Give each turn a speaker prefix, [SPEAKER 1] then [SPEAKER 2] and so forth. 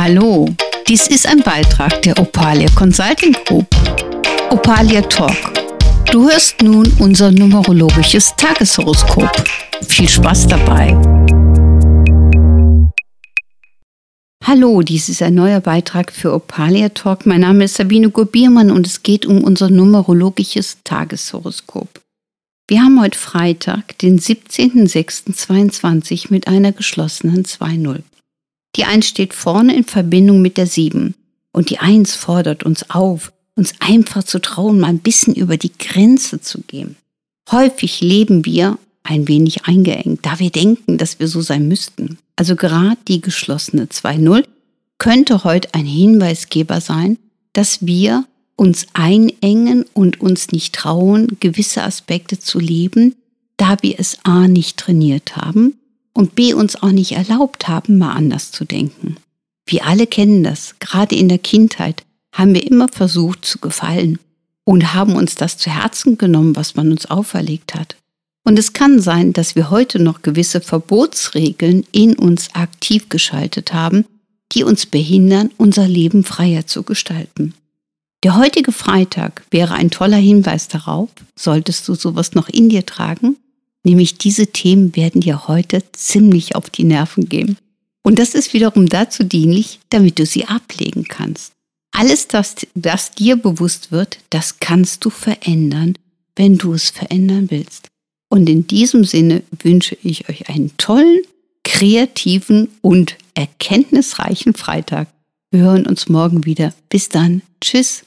[SPEAKER 1] Hallo, dies ist ein Beitrag der Opalia Consulting Group. Opalia Talk. Du hörst nun unser numerologisches Tageshoroskop. Viel Spaß dabei. Hallo, dies ist ein neuer Beitrag für Opalia Talk. Mein Name ist Sabine Gurbiermann und es geht um unser numerologisches Tageshoroskop. Wir haben heute Freitag, den 17.06.22 mit einer geschlossenen 2.0. Die 1 steht vorne in Verbindung mit der 7 und die 1 fordert uns auf, uns einfach zu trauen, mal ein bisschen über die Grenze zu gehen. Häufig leben wir ein wenig eingeengt, da wir denken, dass wir so sein müssten. Also gerade die geschlossene 2.0 könnte heute ein Hinweisgeber sein, dass wir uns einengen und uns nicht trauen, gewisse Aspekte zu leben, da wir es a nicht trainiert haben und b uns auch nicht erlaubt haben, mal anders zu denken. Wir alle kennen das, gerade in der Kindheit haben wir immer versucht zu gefallen und haben uns das zu Herzen genommen, was man uns auferlegt hat. Und es kann sein, dass wir heute noch gewisse Verbotsregeln in uns aktiv geschaltet haben, die uns behindern, unser Leben freier zu gestalten. Der heutige Freitag wäre ein toller Hinweis darauf, solltest du sowas noch in dir tragen, Nämlich diese Themen werden dir heute ziemlich auf die Nerven gehen. Und das ist wiederum dazu dienlich, damit du sie ablegen kannst. Alles, das, das dir bewusst wird, das kannst du verändern, wenn du es verändern willst. Und in diesem Sinne wünsche ich euch einen tollen, kreativen und erkenntnisreichen Freitag. Wir hören uns morgen wieder. Bis dann. Tschüss.